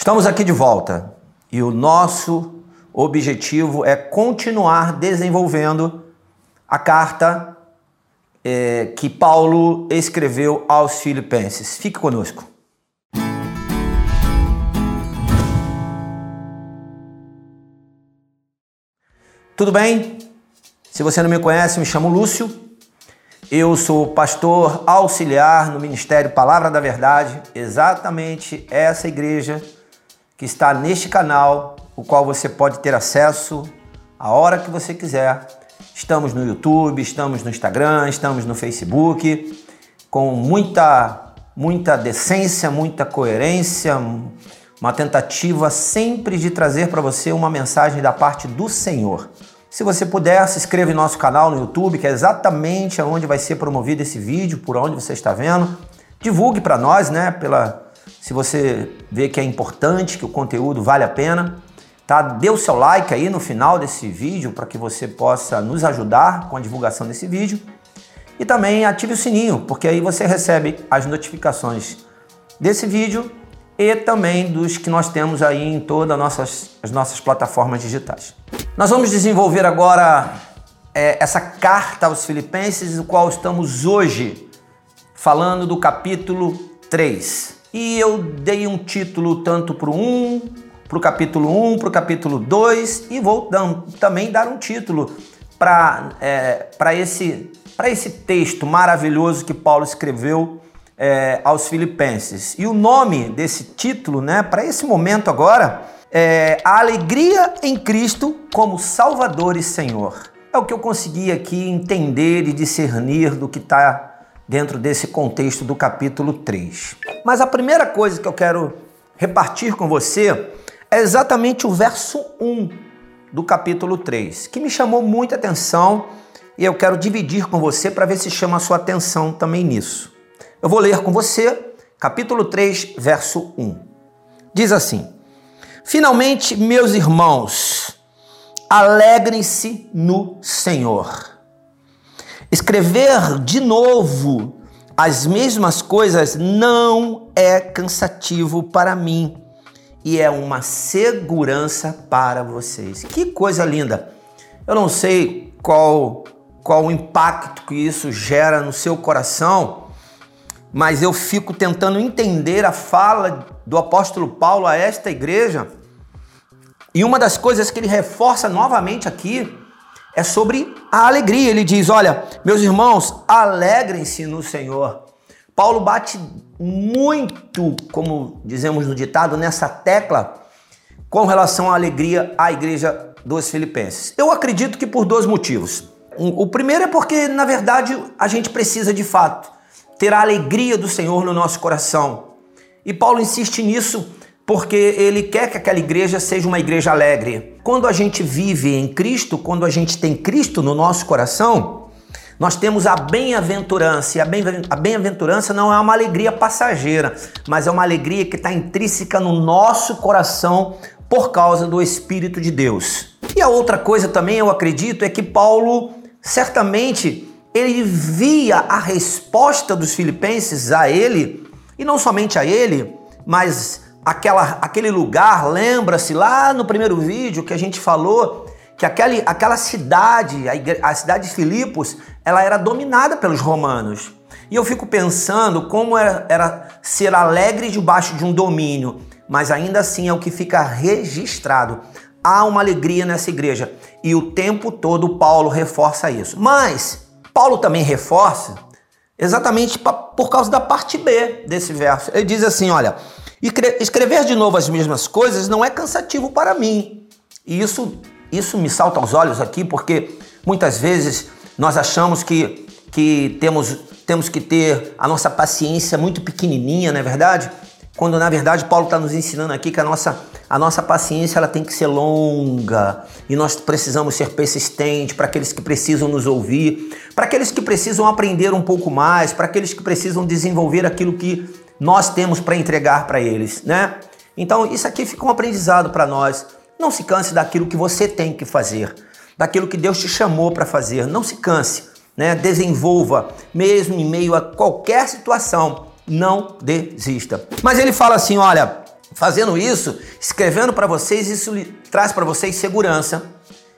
Estamos aqui de volta e o nosso objetivo é continuar desenvolvendo a carta é, que Paulo escreveu aos Filipenses. Fique conosco. Tudo bem? Se você não me conhece, me chamo Lúcio. Eu sou pastor auxiliar no Ministério Palavra da Verdade, exatamente essa igreja que está neste canal, o qual você pode ter acesso a hora que você quiser. Estamos no YouTube, estamos no Instagram, estamos no Facebook, com muita muita decência, muita coerência, uma tentativa sempre de trazer para você uma mensagem da parte do Senhor. Se você puder, se inscreva em nosso canal no YouTube, que é exatamente onde vai ser promovido esse vídeo, por onde você está vendo. Divulgue para nós, né? Pela, se você vê que é importante, que o conteúdo vale a pena, tá? Dê o seu like aí no final desse vídeo para que você possa nos ajudar com a divulgação desse vídeo. E também ative o sininho, porque aí você recebe as notificações desse vídeo e também dos que nós temos aí em todas nossas, as nossas plataformas digitais. Nós vamos desenvolver agora é, essa carta aos Filipenses, o qual estamos hoje falando do capítulo 3. E eu dei um título tanto para o 1, para o capítulo 1, para o capítulo 2 e vou também dar um título para é, esse esse texto maravilhoso que Paulo escreveu é, aos Filipenses. E o nome desse título, né, para esse momento agora, é A Alegria em Cristo como Salvador e Senhor. É o que eu consegui aqui entender e discernir do que está dentro desse contexto do capítulo 3. Mas a primeira coisa que eu quero repartir com você é exatamente o verso 1 do capítulo 3, que me chamou muita atenção e eu quero dividir com você para ver se chama a sua atenção também nisso. Eu vou ler com você, capítulo 3, verso 1. Diz assim: Finalmente, meus irmãos, alegrem-se no Senhor. Escrever de novo as mesmas coisas não é cansativo para mim e é uma segurança para vocês. Que coisa linda! Eu não sei qual qual o impacto que isso gera no seu coração, mas eu fico tentando entender a fala do apóstolo Paulo a esta igreja. E uma das coisas que ele reforça novamente aqui é sobre a alegria. Ele diz: Olha, meus irmãos, alegrem-se no Senhor. Paulo bate muito, como dizemos no ditado, nessa tecla com relação à alegria à igreja dos Filipenses. Eu acredito que por dois motivos. O primeiro é porque, na verdade, a gente precisa de fato ter a alegria do Senhor no nosso coração. E Paulo insiste nisso porque ele quer que aquela igreja seja uma igreja alegre. Quando a gente vive em Cristo, quando a gente tem Cristo no nosso coração, nós temos a bem-aventurança. E a bem-aventurança não é uma alegria passageira, mas é uma alegria que está intrínseca no nosso coração por causa do Espírito de Deus. E a outra coisa também, eu acredito, é que Paulo certamente ele via a resposta dos filipenses a ele, e não somente a ele, mas aquela, aquele lugar, lembra-se lá no primeiro vídeo que a gente falou que aquele, aquela cidade, a, a cidade de Filipos, ela era dominada pelos romanos. E eu fico pensando como era, era ser alegre debaixo de um domínio, mas ainda assim é o que fica registrado. Há uma alegria nessa igreja. E o tempo todo Paulo reforça isso. Mas Paulo também reforça exatamente por causa da parte B desse verso. Ele diz assim: olha, escrever de novo as mesmas coisas não é cansativo para mim. E isso, isso me salta aos olhos aqui, porque muitas vezes nós achamos que, que temos, temos que ter a nossa paciência muito pequenininha, não é verdade? Quando na verdade Paulo está nos ensinando aqui que a nossa a nossa paciência ela tem que ser longa e nós precisamos ser persistentes para aqueles que precisam nos ouvir, para aqueles que precisam aprender um pouco mais, para aqueles que precisam desenvolver aquilo que nós temos para entregar para eles, né? Então isso aqui fica um aprendizado para nós. Não se canse daquilo que você tem que fazer, daquilo que Deus te chamou para fazer. Não se canse, né? Desenvolva, mesmo em meio a qualquer situação. Não desista. Mas ele fala assim: olha, Fazendo isso, escrevendo para vocês, isso traz para vocês segurança.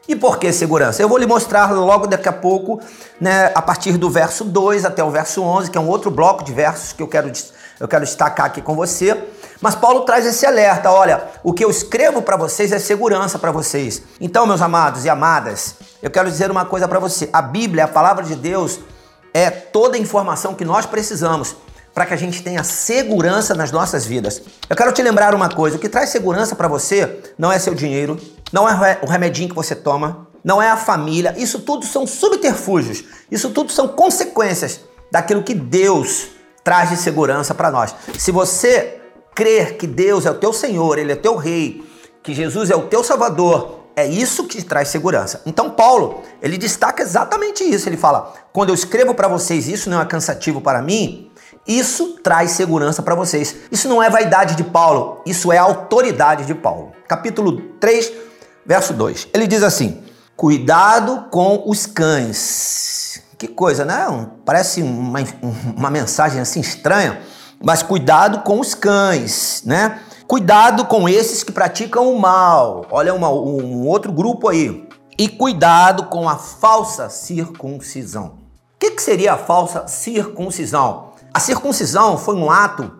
E por que segurança? Eu vou lhe mostrar logo daqui a pouco, né, a partir do verso 2 até o verso 11, que é um outro bloco de versos que eu quero, eu quero destacar aqui com você. Mas Paulo traz esse alerta: olha, o que eu escrevo para vocês é segurança para vocês. Então, meus amados e amadas, eu quero dizer uma coisa para você: a Bíblia, a palavra de Deus, é toda a informação que nós precisamos para que a gente tenha segurança nas nossas vidas. Eu quero te lembrar uma coisa: o que traz segurança para você não é seu dinheiro, não é o remedinho que você toma, não é a família. Isso tudo são subterfúgios, isso tudo são consequências daquilo que Deus traz de segurança para nós. Se você crer que Deus é o teu Senhor, Ele é teu Rei, que Jesus é o teu Salvador, é isso que traz segurança. Então Paulo, ele destaca exatamente isso. Ele fala: quando eu escrevo para vocês, isso não é cansativo para mim. Isso traz segurança para vocês. Isso não é vaidade de Paulo, isso é autoridade de Paulo. Capítulo 3, verso 2. Ele diz assim: Cuidado com os cães. Que coisa, né? Parece uma, uma mensagem assim estranha mas cuidado com os cães, né? Cuidado com esses que praticam o mal. Olha uma, um outro grupo aí. E cuidado com a falsa circuncisão. O que, que seria a falsa circuncisão? A circuncisão foi um ato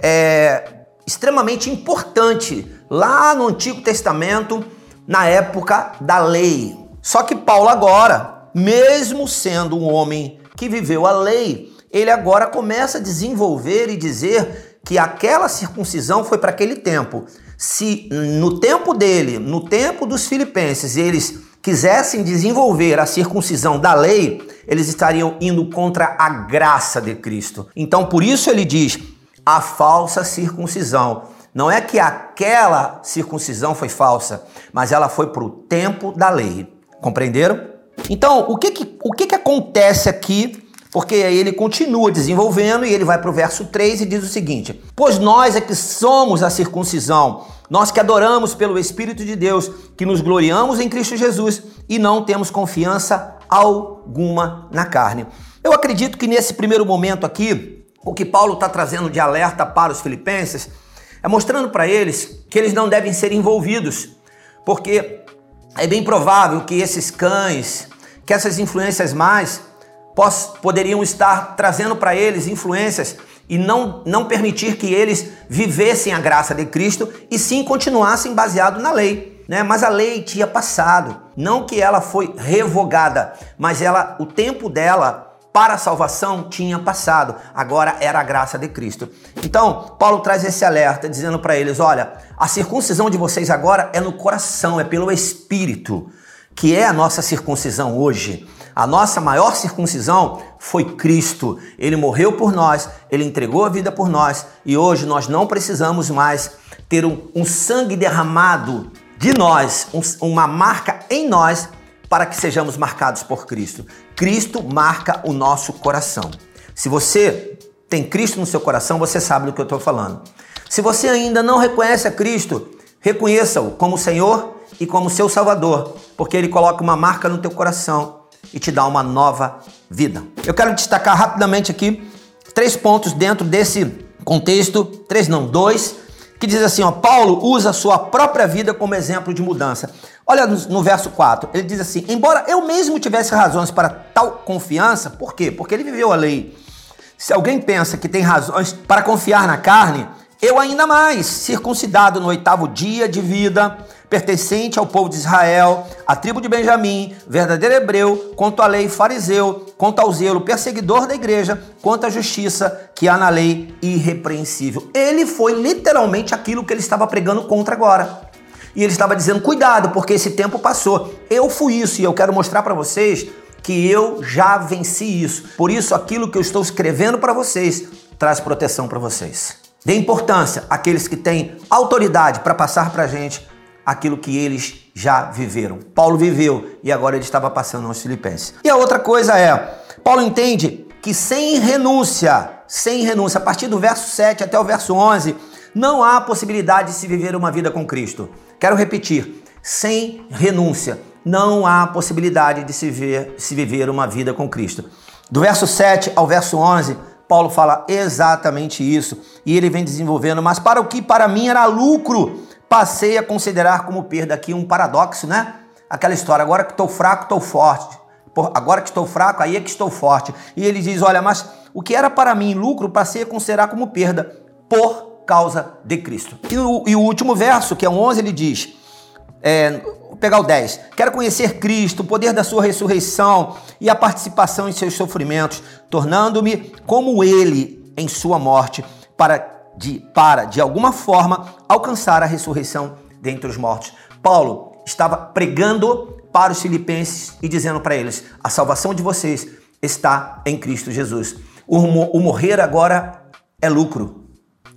é, extremamente importante lá no Antigo Testamento, na época da lei. Só que Paulo agora, mesmo sendo um homem que viveu a lei, ele agora começa a desenvolver e dizer que aquela circuncisão foi para aquele tempo. Se no tempo dele, no tempo dos filipenses, eles quisessem desenvolver a circuncisão da lei, eles estariam indo contra a graça de Cristo. Então, por isso ele diz: a falsa circuncisão. Não é que aquela circuncisão foi falsa, mas ela foi para o tempo da lei. Compreenderam? Então, o que, que, o que, que acontece aqui porque aí ele continua desenvolvendo e ele vai para o verso 3 e diz o seguinte: Pois nós é que somos a circuncisão, nós que adoramos pelo Espírito de Deus, que nos gloriamos em Cristo Jesus e não temos confiança alguma na carne. Eu acredito que nesse primeiro momento aqui, o que Paulo está trazendo de alerta para os filipenses é mostrando para eles que eles não devem ser envolvidos, porque é bem provável que esses cães, que essas influências mais poderiam estar trazendo para eles influências e não, não permitir que eles vivessem a graça de Cristo e sim continuassem baseado na lei. Né? Mas a lei tinha passado, não que ela foi revogada, mas ela, o tempo dela para a salvação tinha passado, agora era a graça de Cristo. Então, Paulo traz esse alerta dizendo para eles: olha, a circuncisão de vocês agora é no coração, é pelo Espírito, que é a nossa circuncisão hoje. A nossa maior circuncisão foi Cristo. Ele morreu por nós, ele entregou a vida por nós e hoje nós não precisamos mais ter um, um sangue derramado de nós, um, uma marca em nós para que sejamos marcados por Cristo. Cristo marca o nosso coração. Se você tem Cristo no seu coração, você sabe do que eu estou falando. Se você ainda não reconhece a Cristo, reconheça-o como Senhor e como seu Salvador, porque ele coloca uma marca no teu coração e te dá uma nova vida. Eu quero destacar rapidamente aqui três pontos dentro desse contexto, três não, dois, que diz assim, ó, Paulo usa a sua própria vida como exemplo de mudança. Olha no, no, verso 4, ele diz assim: "Embora eu mesmo tivesse razões para tal confiança, por quê? Porque ele viveu a lei. Se alguém pensa que tem razões para confiar na carne, eu ainda mais, circuncidado no oitavo dia de vida, pertencente ao povo de Israel, à tribo de Benjamim, verdadeiro hebreu, quanto à lei fariseu, quanto ao zelo perseguidor da igreja, quanto à justiça que há na lei irrepreensível. Ele foi literalmente aquilo que ele estava pregando contra agora. E ele estava dizendo: cuidado, porque esse tempo passou. Eu fui isso e eu quero mostrar para vocês que eu já venci isso. Por isso, aquilo que eu estou escrevendo para vocês traz proteção para vocês. Dê importância àqueles que têm autoridade para passar para a gente aquilo que eles já viveram. Paulo viveu e agora ele estava passando aos filipenses. E a outra coisa é, Paulo entende que sem renúncia, sem renúncia, a partir do verso 7 até o verso 11, não há possibilidade de se viver uma vida com Cristo. Quero repetir, sem renúncia, não há possibilidade de se, se viver uma vida com Cristo. Do verso 7 ao verso 11, Paulo fala exatamente isso e ele vem desenvolvendo, mas para o que para mim era lucro, passei a considerar como perda aqui um paradoxo, né? Aquela história, agora que estou fraco, estou forte. Agora que estou fraco, aí é que estou forte. E ele diz: Olha, mas o que era para mim lucro, passei a considerar como perda por causa de Cristo. E o, e o último verso, que é o 11, ele diz: é, vou pegar o 10. Quero conhecer Cristo, o poder da sua ressurreição e a participação em seus sofrimentos, tornando-me como ele em sua morte, para de, para, de alguma forma, alcançar a ressurreição dentre os mortos. Paulo estava pregando para os filipenses e dizendo para eles: a salvação de vocês está em Cristo Jesus. O, o morrer agora é lucro.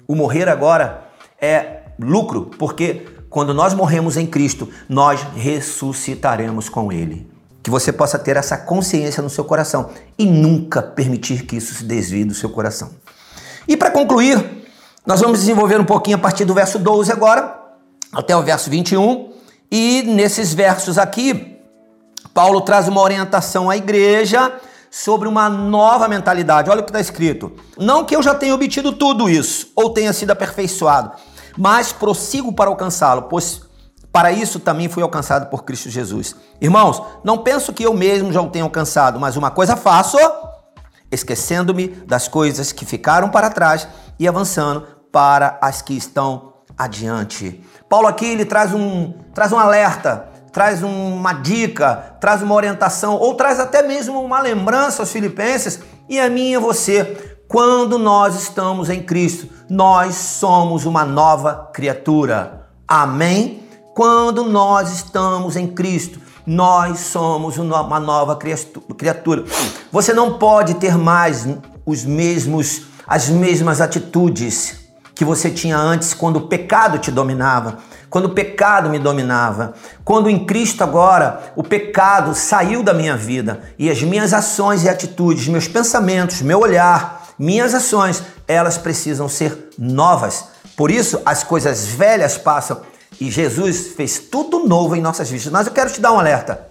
O morrer agora é lucro, porque quando nós morremos em Cristo, nós ressuscitaremos com Ele. Que você possa ter essa consciência no seu coração e nunca permitir que isso se desvie do seu coração. E para concluir, nós vamos desenvolver um pouquinho a partir do verso 12 agora, até o verso 21. E nesses versos aqui, Paulo traz uma orientação à igreja sobre uma nova mentalidade. Olha o que está escrito. Não que eu já tenha obtido tudo isso ou tenha sido aperfeiçoado, mas prossigo para alcançá-lo, pois para isso também fui alcançado por Cristo Jesus. Irmãos, não penso que eu mesmo já o tenha alcançado, mas uma coisa faço, esquecendo-me das coisas que ficaram para trás e avançando para as que estão adiante. Paulo aqui ele traz um, traz um alerta, traz uma dica, traz uma orientação ou traz até mesmo uma lembrança aos filipenses e a mim e você. Quando nós estamos em Cristo, nós somos uma nova criatura. Amém? Quando nós estamos em Cristo, nós somos uma nova criatura. Você não pode ter mais os mesmos as mesmas atitudes que você tinha antes quando o pecado te dominava, quando o pecado me dominava, quando em Cristo agora o pecado saiu da minha vida e as minhas ações e atitudes, meus pensamentos, meu olhar, minhas ações, elas precisam ser novas. Por isso as coisas velhas passam e Jesus fez tudo novo em nossas vidas. Mas eu quero te dar um alerta.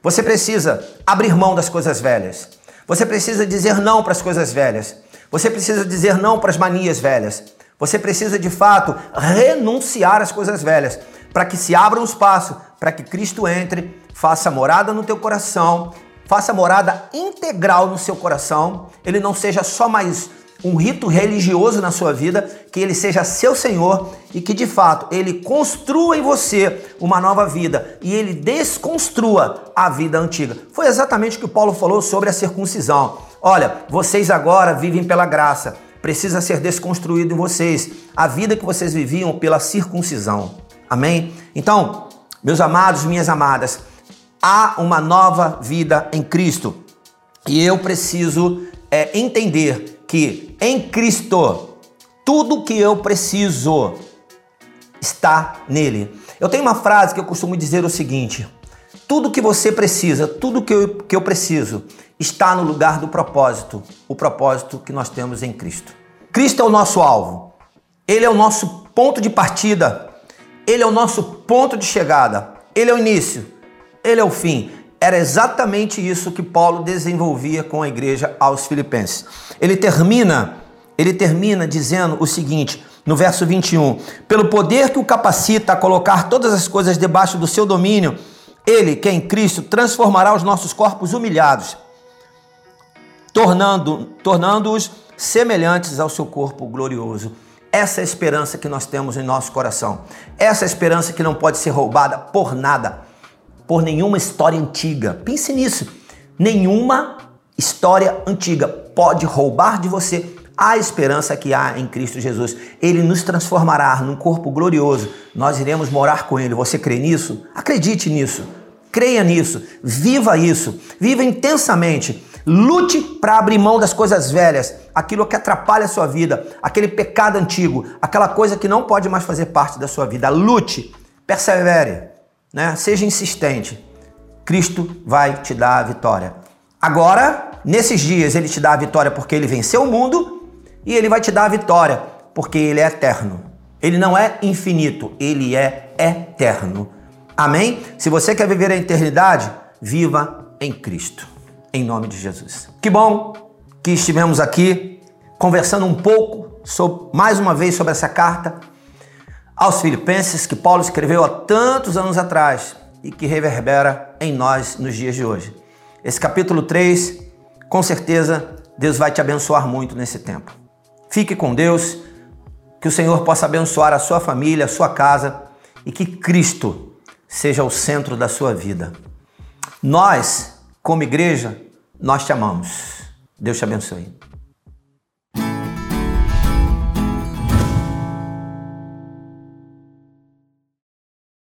Você precisa abrir mão das coisas velhas. Você precisa dizer não para as coisas velhas. Você precisa dizer não para as manias velhas. Você precisa de fato renunciar às coisas velhas para que se abra um espaço para que Cristo entre, faça morada no teu coração, faça morada integral no seu coração. Ele não seja só mais um rito religioso na sua vida, que ele seja seu Senhor e que de fato ele construa em você uma nova vida e ele desconstrua a vida antiga. Foi exatamente o que Paulo falou sobre a circuncisão. Olha, vocês agora vivem pela graça precisa ser desconstruído em vocês. A vida que vocês viviam pela circuncisão. Amém? Então, meus amados, minhas amadas, há uma nova vida em Cristo. E eu preciso é, entender que em Cristo, tudo que eu preciso está nele. Eu tenho uma frase que eu costumo dizer o seguinte: tudo que você precisa, tudo que eu, que eu preciso, está no lugar do propósito, o propósito que nós temos em Cristo. Cristo é o nosso alvo, Ele é o nosso ponto de partida, Ele é o nosso ponto de chegada, Ele é o início, Ele é o fim. Era exatamente isso que Paulo desenvolvia com a igreja aos Filipenses. Ele termina, ele termina dizendo o seguinte, no verso 21, pelo poder que o capacita a colocar todas as coisas debaixo do seu domínio, ele, que é em Cristo, transformará os nossos corpos humilhados tornando, tornando-os semelhantes ao seu corpo glorioso. Essa é a esperança que nós temos em nosso coração. Essa é a esperança que não pode ser roubada por nada, por nenhuma história antiga. Pense nisso. Nenhuma história antiga pode roubar de você a esperança que há em Cristo Jesus. Ele nos transformará num corpo glorioso. Nós iremos morar com Ele. Você crê nisso? Acredite nisso. Creia nisso. Viva isso. Viva intensamente Lute para abrir mão das coisas velhas, aquilo que atrapalha a sua vida, aquele pecado antigo, aquela coisa que não pode mais fazer parte da sua vida. Lute, persevere, né? seja insistente. Cristo vai te dar a vitória. Agora, nesses dias, ele te dá a vitória porque ele venceu o mundo e ele vai te dar a vitória porque ele é eterno. Ele não é infinito, ele é eterno. Amém? Se você quer viver a eternidade, viva em Cristo em nome de Jesus. Que bom que estivemos aqui conversando um pouco, sobre, mais uma vez, sobre essa carta aos Filipenses que Paulo escreveu há tantos anos atrás e que reverbera em nós nos dias de hoje. Esse capítulo 3, com certeza, Deus vai te abençoar muito nesse tempo. Fique com Deus, que o Senhor possa abençoar a sua família, a sua casa e que Cristo seja o centro da sua vida. Nós, como igreja, nós te amamos. Deus te abençoe.